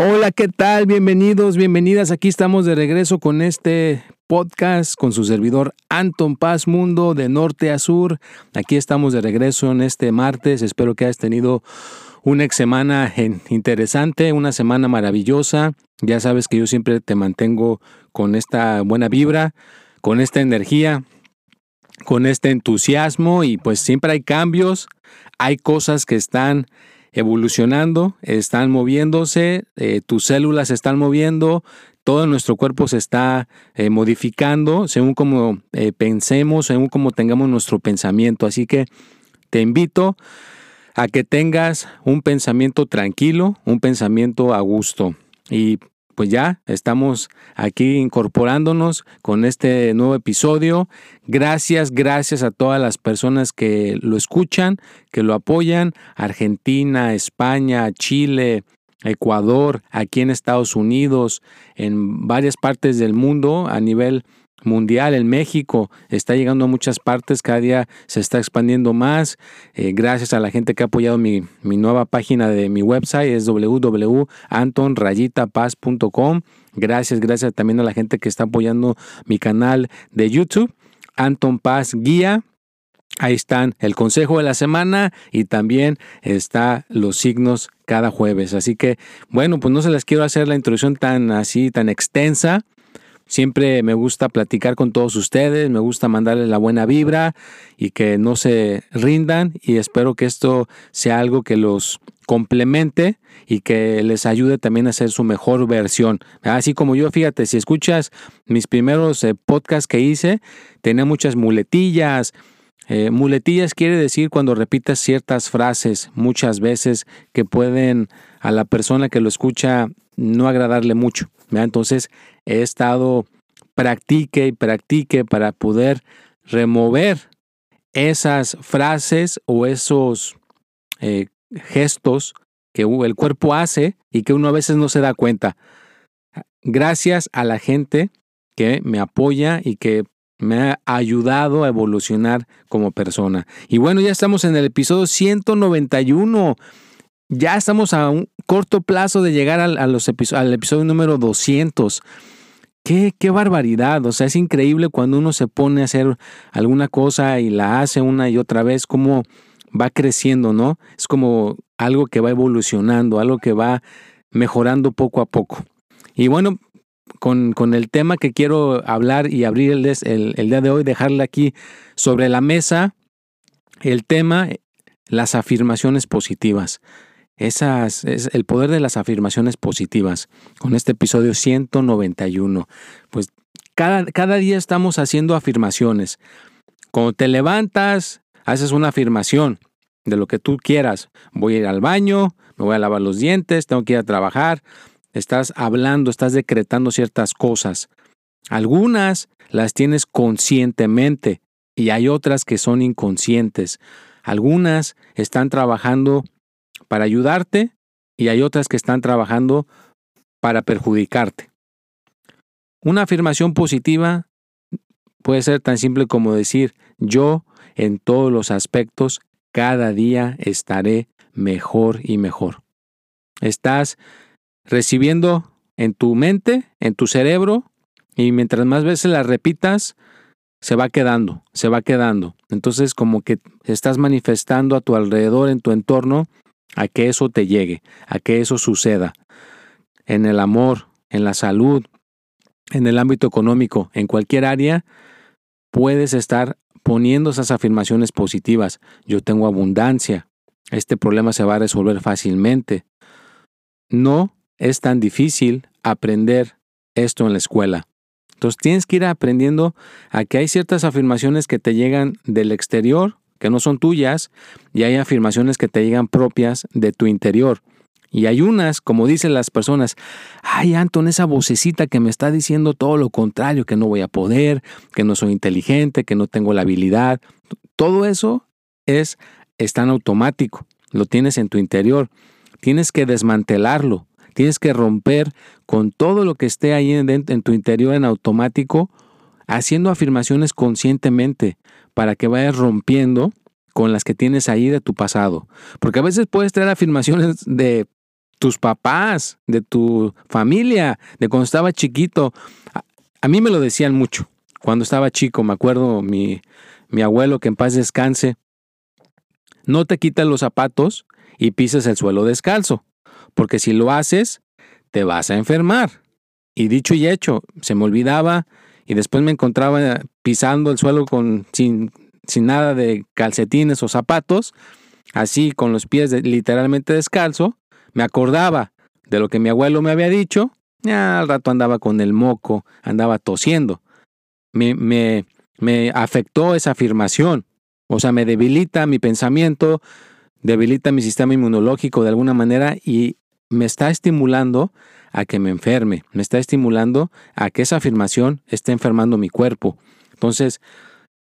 Hola, ¿qué tal? Bienvenidos, bienvenidas. Aquí estamos de regreso con este podcast con su servidor Anton Paz Mundo de norte a sur. Aquí estamos de regreso en este martes. Espero que hayas tenido una semana interesante, una semana maravillosa. Ya sabes que yo siempre te mantengo con esta buena vibra, con esta energía, con este entusiasmo y pues siempre hay cambios, hay cosas que están evolucionando, están moviéndose, eh, tus células se están moviendo, todo nuestro cuerpo se está eh, modificando según como eh, pensemos, según como tengamos nuestro pensamiento. Así que te invito a que tengas un pensamiento tranquilo, un pensamiento a gusto. Y pues ya estamos aquí incorporándonos con este nuevo episodio. Gracias, gracias a todas las personas que lo escuchan, que lo apoyan. Argentina, España, Chile, Ecuador, aquí en Estados Unidos, en varias partes del mundo a nivel mundial en México, está llegando a muchas partes, cada día se está expandiendo más, eh, gracias a la gente que ha apoyado mi, nueva página de mi website, es www.antonrayitapaz.com, gracias, gracias también a la gente que está apoyando mi canal de YouTube, Anton Paz Guía, Ahí están el consejo de la semana y también está los signos cada jueves. Así que, bueno, pues no se les quiero hacer la introducción tan así, tan extensa. Siempre me gusta platicar con todos ustedes, me gusta mandarles la buena vibra y que no se rindan y espero que esto sea algo que los complemente y que les ayude también a hacer su mejor versión. Así como yo, fíjate, si escuchas mis primeros eh, podcasts que hice, tenía muchas muletillas. Eh, muletillas quiere decir cuando repitas ciertas frases muchas veces que pueden a la persona que lo escucha no agradarle mucho. Entonces he estado practique y practique para poder remover esas frases o esos eh, gestos que el cuerpo hace y que uno a veces no se da cuenta. Gracias a la gente que me apoya y que me ha ayudado a evolucionar como persona. Y bueno, ya estamos en el episodio 191 ya estamos a un corto plazo de llegar al, al episodio número 200. Qué, qué, barbaridad, o sea, es increíble cuando uno se pone a hacer alguna cosa y la hace una y otra vez, cómo va creciendo, ¿no? Es como algo que va evolucionando, algo que va mejorando poco a poco. Y bueno, con, con el tema que quiero hablar y abrir el, el, el día de hoy, dejarle aquí sobre la mesa, el tema, las afirmaciones positivas esas, es el poder de las afirmaciones positivas con este episodio 191. Pues cada, cada día estamos haciendo afirmaciones. Cuando te levantas, haces una afirmación de lo que tú quieras. Voy a ir al baño, me voy a lavar los dientes, tengo que ir a trabajar. Estás hablando, estás decretando ciertas cosas. Algunas las tienes conscientemente y hay otras que son inconscientes. Algunas están trabajando para ayudarte y hay otras que están trabajando para perjudicarte. Una afirmación positiva puede ser tan simple como decir, yo en todos los aspectos cada día estaré mejor y mejor. Estás recibiendo en tu mente, en tu cerebro, y mientras más veces la repitas, se va quedando, se va quedando. Entonces como que estás manifestando a tu alrededor, en tu entorno, a que eso te llegue, a que eso suceda. En el amor, en la salud, en el ámbito económico, en cualquier área, puedes estar poniendo esas afirmaciones positivas. Yo tengo abundancia. Este problema se va a resolver fácilmente. No es tan difícil aprender esto en la escuela. Entonces tienes que ir aprendiendo a que hay ciertas afirmaciones que te llegan del exterior, que no son tuyas, y hay afirmaciones que te llegan propias de tu interior. Y hay unas, como dicen las personas, ay Anton, esa vocecita que me está diciendo todo lo contrario, que no voy a poder, que no soy inteligente, que no tengo la habilidad. Todo eso es, está en automático, lo tienes en tu interior. Tienes que desmantelarlo, tienes que romper con todo lo que esté ahí en, en tu interior en automático, haciendo afirmaciones conscientemente para que vayas rompiendo con las que tienes ahí de tu pasado. Porque a veces puedes traer afirmaciones de tus papás, de tu familia, de cuando estaba chiquito. A, mí me lo decían mucho. Cuando estaba chico, me acuerdo mi, mi abuelo, que en paz descanse, no te quitas los zapatos y pises el suelo descalzo, porque si lo haces, te vas a enfermar. Y dicho y hecho, se me olvidaba y después me encontraba pisando el suelo con, sin, sin nada de calcetines o zapatos, así con los pies literalmente descalzo, me acordaba de lo que mi abuelo me había dicho, ya al rato andaba con el moco, andaba tosiendo. Me, me, me afectó esa afirmación, o sea, me debilita mi pensamiento, debilita mi sistema inmunológico de alguna manera y me está estimulando a que me enferme, me está estimulando a que esa afirmación esté enfermando mi cuerpo. Entonces,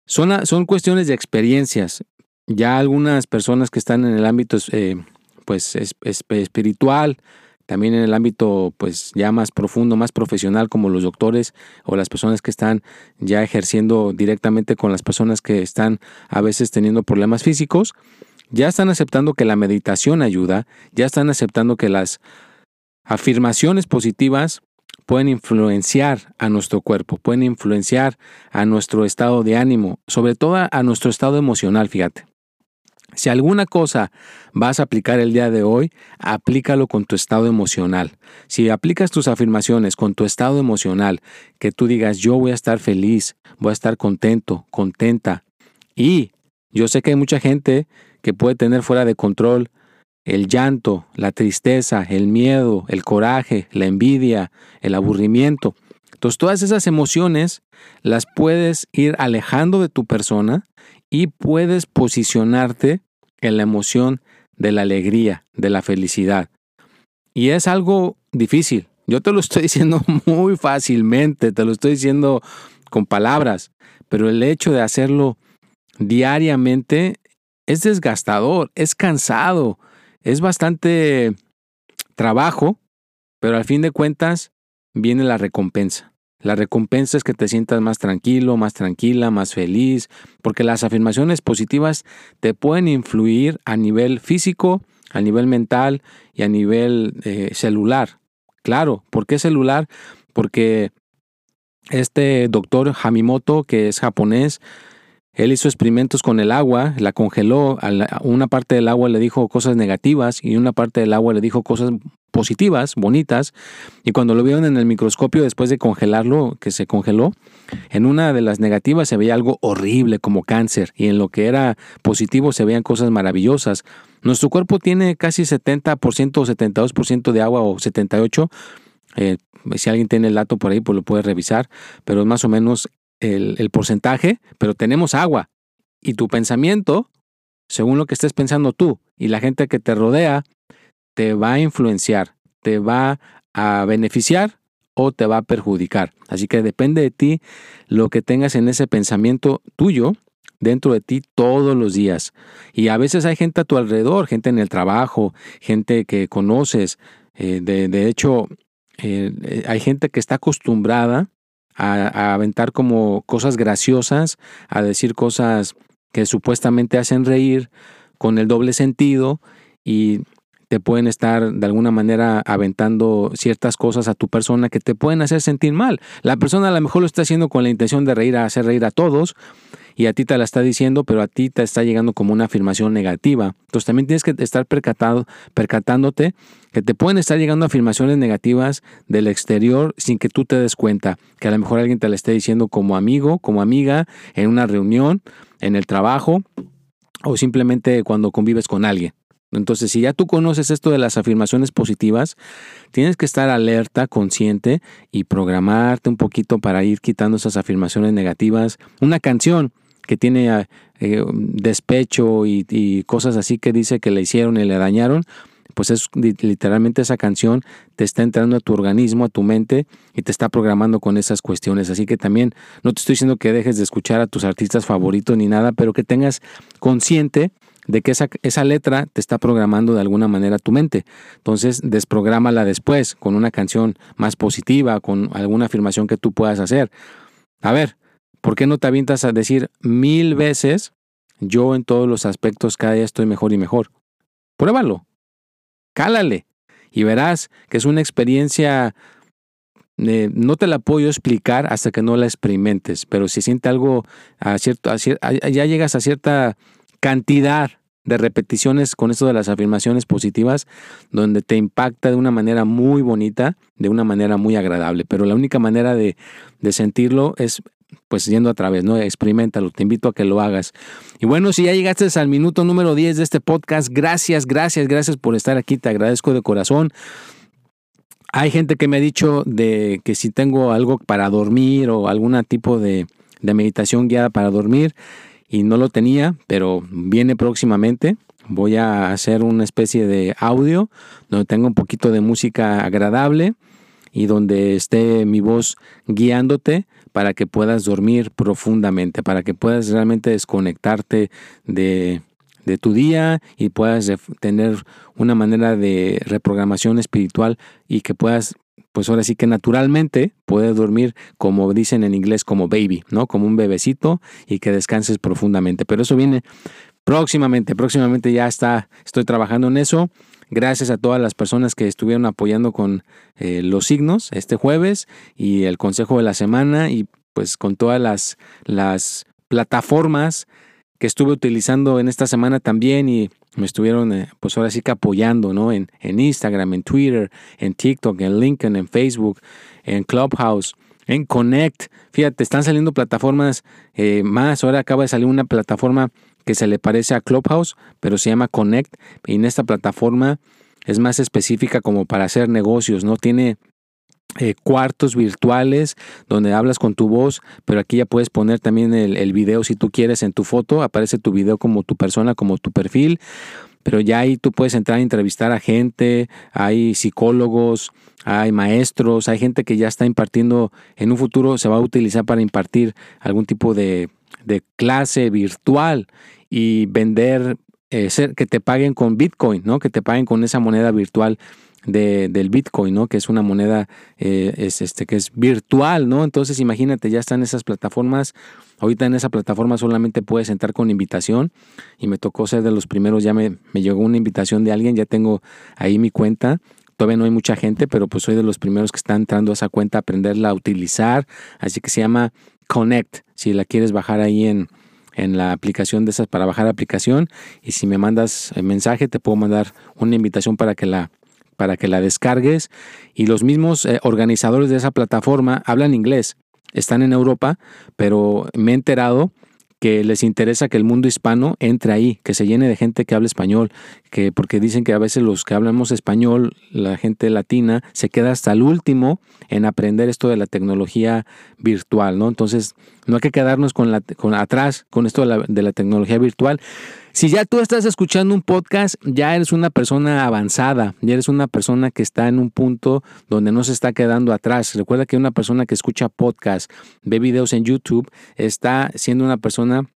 son, son cuestiones de experiencias. Ya algunas personas que están en el ámbito eh, pues es, espiritual, también en el ámbito pues ya más profundo, más profesional como los doctores o las personas que están ya ejerciendo directamente con las personas que están a veces teniendo problemas físicos, ya están aceptando que la meditación ayuda, ya están aceptando que las afirmaciones positivas pueden influenciar a nuestro cuerpo, pueden influenciar a nuestro estado de ánimo, sobre todo a nuestro estado emocional, fíjate. Si alguna cosa vas a aplicar el día de hoy, aplícalo con tu estado emocional. Si aplicas tus afirmaciones con tu estado emocional, que tú digas, yo voy a estar feliz, voy a estar contento, contenta. Y yo sé que hay mucha gente que puede tener fuera de control el llanto, la tristeza, el miedo, el coraje, la envidia, el aburrimiento. Entonces todas esas emociones las puedes ir alejando de tu persona y puedes posicionarte en la emoción de la alegría, de la felicidad. Y es algo difícil. Yo te lo estoy diciendo muy fácilmente, te lo estoy diciendo con palabras, pero el hecho de hacerlo diariamente es desgastador, es cansado, es bastante trabajo, pero al fin de cuentas viene la recompensa. La recompensa es que te sientas más tranquilo, más tranquila, más feliz, porque las afirmaciones positivas te pueden influir a nivel físico, a nivel mental y a nivel eh, celular. Claro, ¿por qué celular? Porque este doctor Hamimoto, que es japonés, él hizo experimentos con el agua, la congeló, a una parte del agua le dijo cosas negativas y una parte del agua le dijo cosas positivas, bonitas, y cuando lo vieron en el microscopio después de congelarlo, que se congeló, en una de las negativas se veía algo horrible como cáncer y en lo que era positivo se veían cosas maravillosas. Nuestro cuerpo tiene casi 70% o 72% de agua o 78%. Eh, si alguien tiene el dato por ahí, pues lo puede revisar, pero es más o menos el, porcentaje, pero tenemos agua. Y tu pensamiento, según lo que estés pensando tú y la gente que te rodea, te va a influenciar, te va a beneficiar o te va a perjudicar. Así que depende de ti lo que tengas en ese pensamiento tuyo dentro de ti todos los días. Y a veces hay gente a tu alrededor, gente en el trabajo, gente que conoces. Eh, de, hecho, eh, eh, hay gente que está acostumbrada a, aventar como cosas graciosas, a decir cosas que supuestamente hacen reír con el doble sentido y te pueden estar de alguna manera aventando ciertas cosas a tu persona que te pueden hacer sentir mal. La persona a lo mejor lo está haciendo con la intención de reír, a hacer reír a todos, y a ti te la está diciendo, pero a ti te está llegando como una afirmación negativa. Entonces también tienes que estar percatado, percatándote que te pueden estar llegando afirmaciones negativas del exterior sin que tú te des cuenta, que a lo mejor alguien te la esté diciendo como amigo, como amiga, en una reunión, en el trabajo o simplemente cuando convives con alguien. Entonces, si ya tú conoces esto de las afirmaciones positivas, tienes que estar alerta, consciente y programarte un poquito para ir quitando esas afirmaciones negativas. Una canción que tiene eh, despecho y, y, cosas así que dice que le hicieron y le dañaron, pues es literalmente esa canción te está entrando a tu organismo, a tu mente y te está programando con esas cuestiones. Así que también no te estoy diciendo que dejes de escuchar a tus artistas favoritos ni nada, pero que tengas consciente de que esa, esa letra te está programando de alguna manera tu mente. Entonces, desprográmala después con una canción más positiva, con alguna afirmación que tú puedas hacer. A ver, ¿por qué no te avientas a decir mil veces, yo en todos los aspectos cada día estoy mejor y mejor? Pruébalo, cálale y verás que es una experiencia, eh, no te la puedo explicar hasta que no la experimentes, pero si siente algo, a cierto, ya llegas a cierta cantidad de repeticiones con esto de las afirmaciones positivas, donde te impacta de una manera muy bonita, de una manera muy agradable. Pero la única manera de, de sentirlo es pues yendo a través, ¿no? Experimentalo, te invito a que lo hagas. Y bueno, si ya llegaste al minuto número 10 de este podcast, gracias, gracias, gracias por estar aquí, te agradezco de corazón. Hay gente que me ha dicho de que si tengo algo para dormir o algún tipo de, de meditación guiada para dormir y no lo tenía, pero viene próximamente. Voy a hacer una especie de audio donde tengo un poquito de música agradable y donde esté mi voz guiándote para que puedas dormir profundamente, para que puedas realmente desconectarte de, tu día y puedas tener una manera de reprogramación espiritual y que puedas, pues ahora sí que naturalmente puedes dormir como dicen en inglés como baby, ¿no? Como un bebecito y que descanses profundamente. Pero eso viene próximamente, próximamente ya está, estoy trabajando en eso. Gracias a todas las personas que estuvieron apoyando con eh, los signos este jueves y el consejo de la semana y pues con todas las, las plataformas que estuve utilizando en esta semana también y me estuvieron eh, pues ahora sí que apoyando, ¿no? En, en Instagram, en Twitter, en TikTok, en LinkedIn, en Facebook, en Clubhouse, en Connect. Fíjate, están saliendo plataformas eh, más. Ahora acaba de salir una plataforma que se le parece a Clubhouse, pero se llama Connect. Y en esta plataforma es más específica como para hacer negocios, ¿no? Tiene eh, cuartos virtuales donde hablas con tu voz, pero aquí ya puedes poner también el, video si tú quieres en tu foto, aparece tu video como tu persona, como tu perfil, pero ya ahí tú puedes entrar a entrevistar a gente, hay psicólogos, hay maestros, hay gente que ya está impartiendo, en un futuro se va a utilizar para impartir algún tipo de de clase virtual y vender, eh, que te paguen con Bitcoin, ¿no? Que te paguen con esa moneda virtual de, del Bitcoin, ¿no? Que es una moneda eh, es este, que es virtual, ¿no? Entonces imagínate, ya están esas plataformas. Ahorita en esa plataforma solamente puedes entrar con invitación y me tocó ser de los primeros, ya me, me llegó una invitación de alguien, ya tengo ahí mi cuenta. Todavía no hay mucha gente, pero pues soy de los primeros que están entrando a esa cuenta a aprenderla a utilizar. Así que se llama Connect, si la quieres bajar ahí en, en la aplicación de esas para bajar la aplicación y si me mandas el mensaje te puedo mandar una invitación para que la para que la descargues. Y los mismos eh, organizadores de esa plataforma hablan inglés, están en Europa, pero me he enterado que les interesa que el mundo hispano entre ahí, que se llene de gente que hable español, que porque dicen que a veces los que hablamos español, la gente latina, se queda hasta el último en aprender esto de la tecnología virtual, ¿no? Entonces, no hay que quedarnos con la, con, atrás con esto de la, de la tecnología virtual. Si ya tú estás escuchando un podcast, ya eres una persona avanzada, ya eres una persona que está en un punto donde no se está quedando atrás. Recuerda que una persona que escucha podcast, ve videos en YouTube, está siendo una persona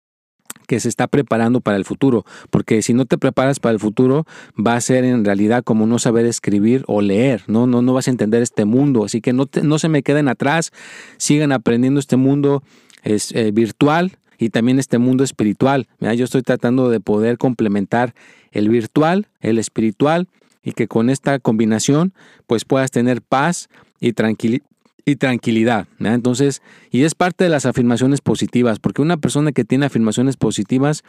que se está preparando para el futuro, porque si no te preparas para el futuro va a ser en realidad como no saber escribir o leer, no no no vas a entender este mundo, así que no no se me queden atrás, sigan aprendiendo este mundo es eh, virtual, y también este mundo espiritual. Yo estoy tratando de poder complementar el virtual, el espiritual y que con esta combinación pues puedas tener paz y, y tranquilidad. Entonces, y es parte de las afirmaciones positivas, porque una persona que tiene afirmaciones positivas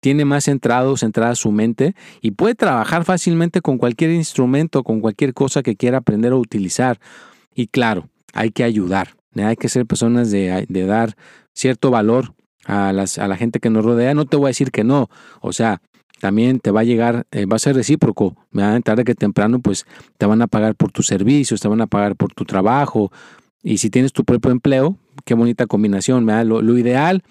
tiene más centrado, centrada su mente y puede trabajar fácilmente con cualquier instrumento, con cualquier cosa que quiera aprender o utilizar. Y claro, hay que ayudar, hay que ser personas de, de dar cierto valor a, las, a la gente que nos rodea, no te voy a decir que no. O sea, también te va a llegar, eh, va a ser recíproco, tarde que temprano pues te van a pagar por tus servicios, te van a pagar por tu trabajo y si tienes tu propio empleo, qué bonita combinación, Lo, lo ideal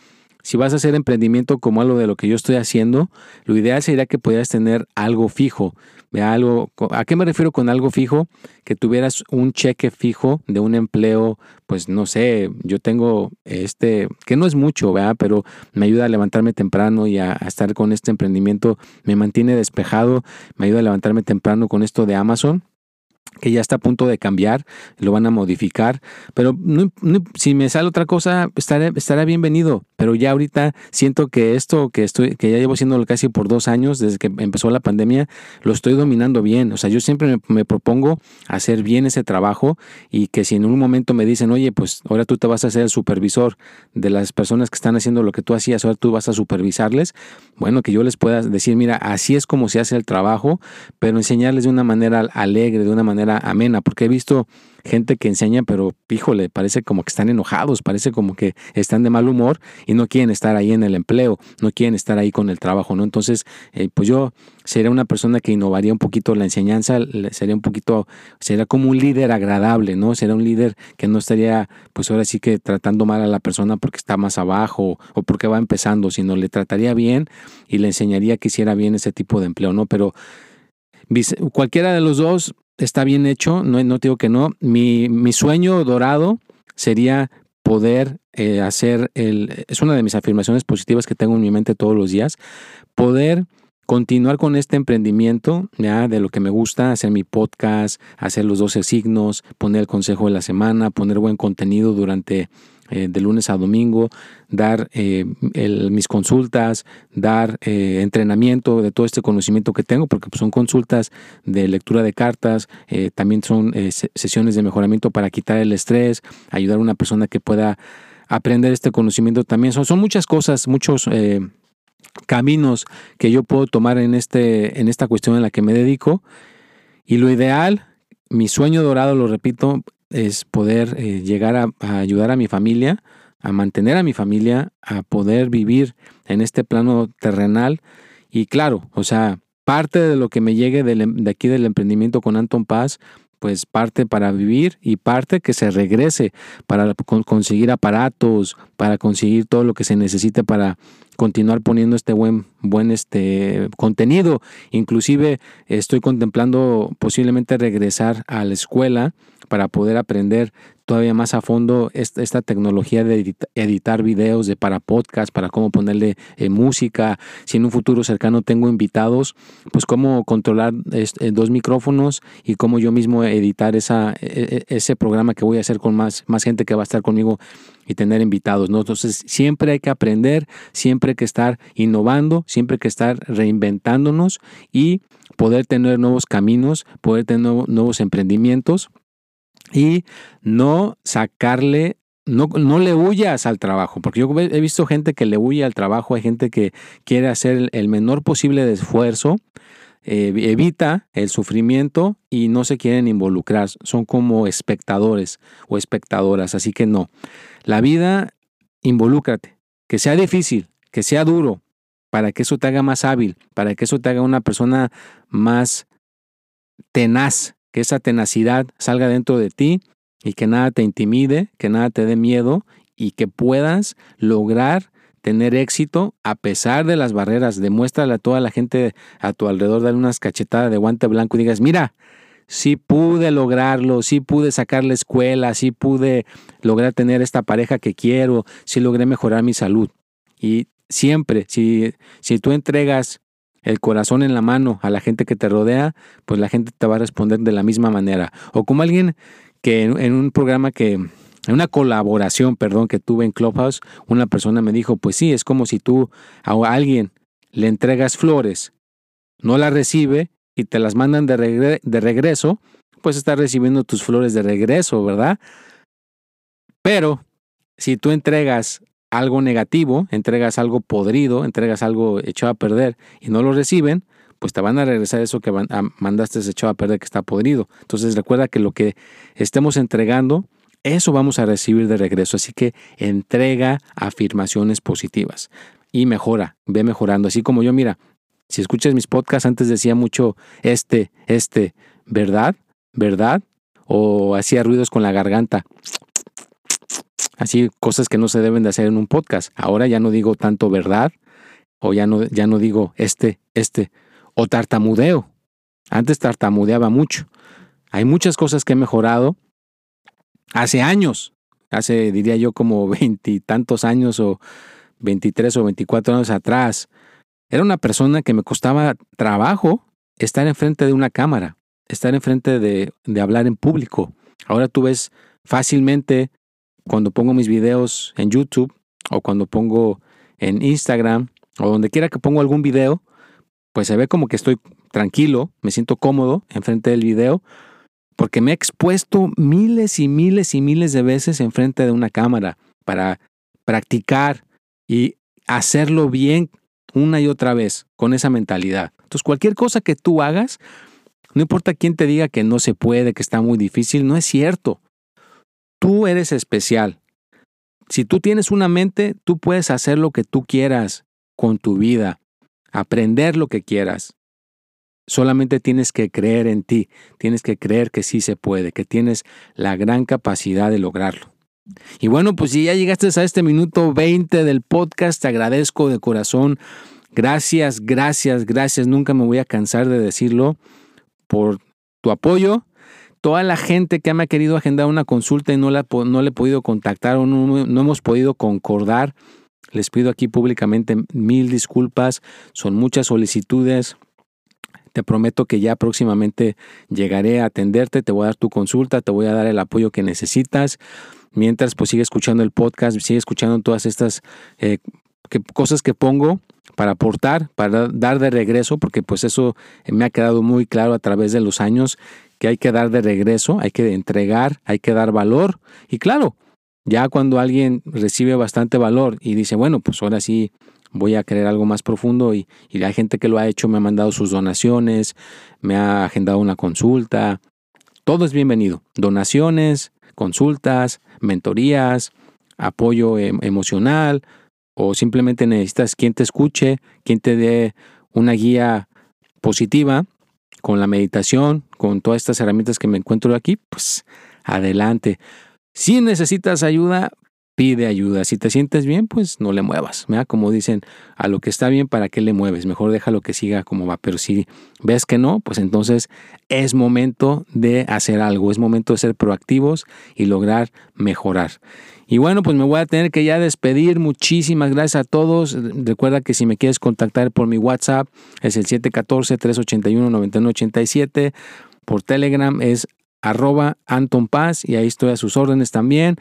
si vas a hacer emprendimiento como algo de lo que yo estoy haciendo, lo ideal sería que pudieras tener algo fijo. Algo, ¿A qué me refiero con algo fijo? Que tuvieras un cheque fijo de un empleo, pues no sé, yo tengo este, que no es mucho, pero me ayuda a levantarme temprano y a, a estar con este emprendimiento, me mantiene despejado, me ayuda a levantarme temprano con esto de Amazon que ya está a punto de cambiar, lo van a modificar, pero si me sale otra cosa, estará bienvenido, pero ya ahorita siento que esto que estoy, que ya llevo haciendo casi por dos años, desde que empezó la pandemia, lo estoy dominando bien, o sea, yo siempre me, propongo hacer bien ese trabajo y que si en un momento me dicen, oye, pues ahora tú te vas a ser el supervisor de las personas que están haciendo lo que tú hacías, ahora tú vas a supervisarles, bueno, que yo les pueda decir, mira, así es como se hace el trabajo, pero enseñarles de una manera alegre, de una manera amena, porque he visto gente que enseña, pero híjole, parece como que están enojados, parece como que están de mal humor y no quieren estar ahí en el empleo, no quieren estar ahí con el trabajo, ¿no? Entonces, eh, pues yo sería una persona que innovaría un poquito la enseñanza, sería un poquito, sería como un líder agradable, ¿no? Sería un líder que no estaría, pues ahora sí que tratando mal a la persona porque está más abajo o porque va empezando, sino le trataría bien y le enseñaría que hiciera bien ese tipo de empleo, ¿no? Pero cualquiera de los dos está bien hecho, no, no digo que no. Mi, mi sueño dorado sería poder eh, hacer el, es una de mis afirmaciones positivas que tengo en mi mente todos los días, poder continuar con este emprendimiento ya de lo que me gusta, hacer mi podcast, hacer los 12 signos, poner el consejo de la semana, poner buen contenido durante eh, de lunes a domingo, dar eh, mis consultas, dar eh, entrenamiento de todo este conocimiento que tengo, porque pues, son consultas de lectura de cartas, también son sesiones de mejoramiento para quitar el estrés, ayudar a una persona que pueda aprender este conocimiento también. Son, son muchas cosas, muchos caminos que yo puedo tomar en, este, en esta cuestión en la que me dedico. Y lo ideal, mi sueño dorado, lo repito, es poder eh, llegar a, ayudar a mi familia, a mantener a mi familia, a poder vivir en este plano terrenal. Y claro, o sea, parte de lo que me llegue de aquí del emprendimiento con Anton Paz, pues parte para vivir y parte que se regrese para conseguir aparatos, para conseguir todo lo que se necesite para continuar poniendo este buen, buen este contenido. Inclusive estoy contemplando posiblemente regresar a la escuela para poder aprender todavía más a fondo esta, tecnología de editar videos de para podcast, para cómo ponerle eh, música. Si en un futuro cercano tengo invitados, pues cómo controlar eh, dos micrófonos y cómo yo mismo editar esa, e, e, ese programa que voy a hacer con más, más gente que va a estar conmigo y tener invitados. ¿no? Entonces, siempre hay que aprender, siempre hay que estar innovando, siempre hay que estar reinventándonos y poder tener nuevos caminos, poder tener nuevos emprendimientos y no sacarle no, no, le huyas al trabajo, porque yo he visto gente que le huye al trabajo, hay gente que quiere hacer el menor posible de esfuerzo, evita el sufrimiento y no se quieren involucrar, son como espectadores o espectadoras, así que no. La vida, involúcrate, que sea difícil, que sea duro, para que eso te haga más hábil, para que eso te haga una persona más tenaz, que esa tenacidad salga dentro de ti y que nada te intimide, que nada te dé miedo y que puedas lograr tener éxito a pesar de las barreras. Demuéstrale a toda la gente a tu alrededor, dale unas cachetadas de guante blanco y digas, mira, sí pude lograrlo, sí pude sacar la escuela, sí pude lograr tener esta pareja que quiero, sí logré mejorar mi salud. Y siempre, si, si tú entregas el corazón en la mano a la gente que te rodea, pues la gente te va a responder de la misma manera. O como alguien que en, un programa que, en una colaboración, perdón, que tuve en Clubhouse, una persona me dijo, pues sí, es como si tú a alguien le entregas flores, no las recibe y te las mandan de, de regreso, pues estás recibiendo tus flores de regreso, ¿verdad? Pero si tú entregas algo negativo, entregas algo podrido, entregas algo echado a perder y no lo reciben, pues te van a regresar eso que van, mandaste echado a perder que está podrido. Entonces recuerda que lo que estemos entregando, eso vamos a recibir de regreso. Así que entrega afirmaciones positivas y mejora, ve mejorando. Así como yo, mira, Si escuchas mis podcasts, antes decía mucho este, este, ¿verdad? ¿Verdad? O hacía ruidos con la garganta. Así, cosas que no se deben de hacer en un podcast. Ahora ya no digo tanto verdad, o ya no, ya no digo este, este, o tartamudeo. Antes tartamudeaba mucho. Hay muchas cosas que he mejorado hace años, hace diría yo como veintitantos años o veintitrés o veinticuatro años atrás. Era una persona que me costaba trabajo estar enfrente de una cámara, estar enfrente de, de hablar en público. Ahora tú ves fácilmente cuando pongo mis videos en YouTube o cuando pongo en Instagram o donde quiera que pongo algún video, pues se ve como que estoy tranquilo, me siento cómodo enfrente del video, porque me he expuesto miles y miles y miles de veces enfrente de una cámara para practicar y hacerlo bien una y otra vez con esa mentalidad. Entonces, cualquier cosa que tú hagas, no importa quién te diga que no se puede, que está muy difícil, no es cierto. Tú eres especial. Si tú tienes una mente, tú puedes hacer lo que tú quieras con tu vida, aprender lo que quieras. Solamente tienes que creer en ti, tienes que creer que sí se puede, que tienes la gran capacidad de lograrlo. Y bueno, pues si ya llegaste a este minuto 20 del podcast, te agradezco de corazón. Gracias, gracias, gracias. Nunca me voy a cansar de decirlo por tu apoyo. Toda la gente que me ha querido agendar una consulta y no, la, no le he podido contactar o no, no hemos podido concordar, les pido aquí públicamente mil disculpas. Son muchas solicitudes. Te prometo que ya próximamente llegaré a atenderte, te voy a dar tu consulta, te voy a dar el apoyo que necesitas. Mientras, pues sigue escuchando el podcast, sigue escuchando todas estas eh, cosas que pongo para aportar, para dar de regreso, porque pues eso me ha quedado muy claro a través de los años, que hay que dar de regreso, hay que entregar, hay que dar valor. Y claro, ya cuando alguien recibe bastante valor y dice, bueno, pues ahora sí voy a querer algo más profundo y, y hay gente que lo ha hecho, me ha mandado sus donaciones, me ha agendado una consulta. Todo es bienvenido. Donaciones, consultas, mentorías, apoyo em, emocional o simplemente necesitas quien te escuche, quien te dé una guía positiva con la meditación, con todas estas herramientas que me encuentro aquí, pues adelante. Si necesitas ayuda, pide ayuda. Si te sientes bien, pues no le muevas. Como dicen, a lo que está bien, ¿para qué le mueves? Mejor déjalo que siga como va. Pero si ves que no, pues entonces es momento de hacer algo. Es momento de ser proactivos y lograr mejorar. Y bueno, pues me voy a tener que ya despedir. Muchísimas gracias a todos. Recuerda que si me quieres contactar por mi WhatsApp es el 714-381-9987. Por Telegram es arroba Anton Paz y ahí estoy a sus órdenes también.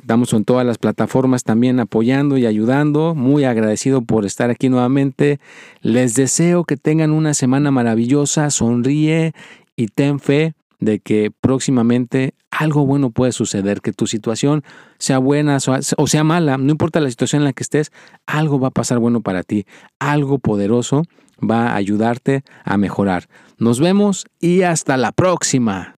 Estamos en todas las plataformas también apoyando y ayudando. Muy agradecido por estar aquí nuevamente. Les deseo que tengan una semana maravillosa. Sonríe y ten fe de que próximamente algo bueno puede suceder, que tu situación sea buena o sea mala, no importa la situación en la que estés, algo va a pasar bueno para ti, algo poderoso va a ayudarte a mejorar. Nos vemos y hasta la próxima.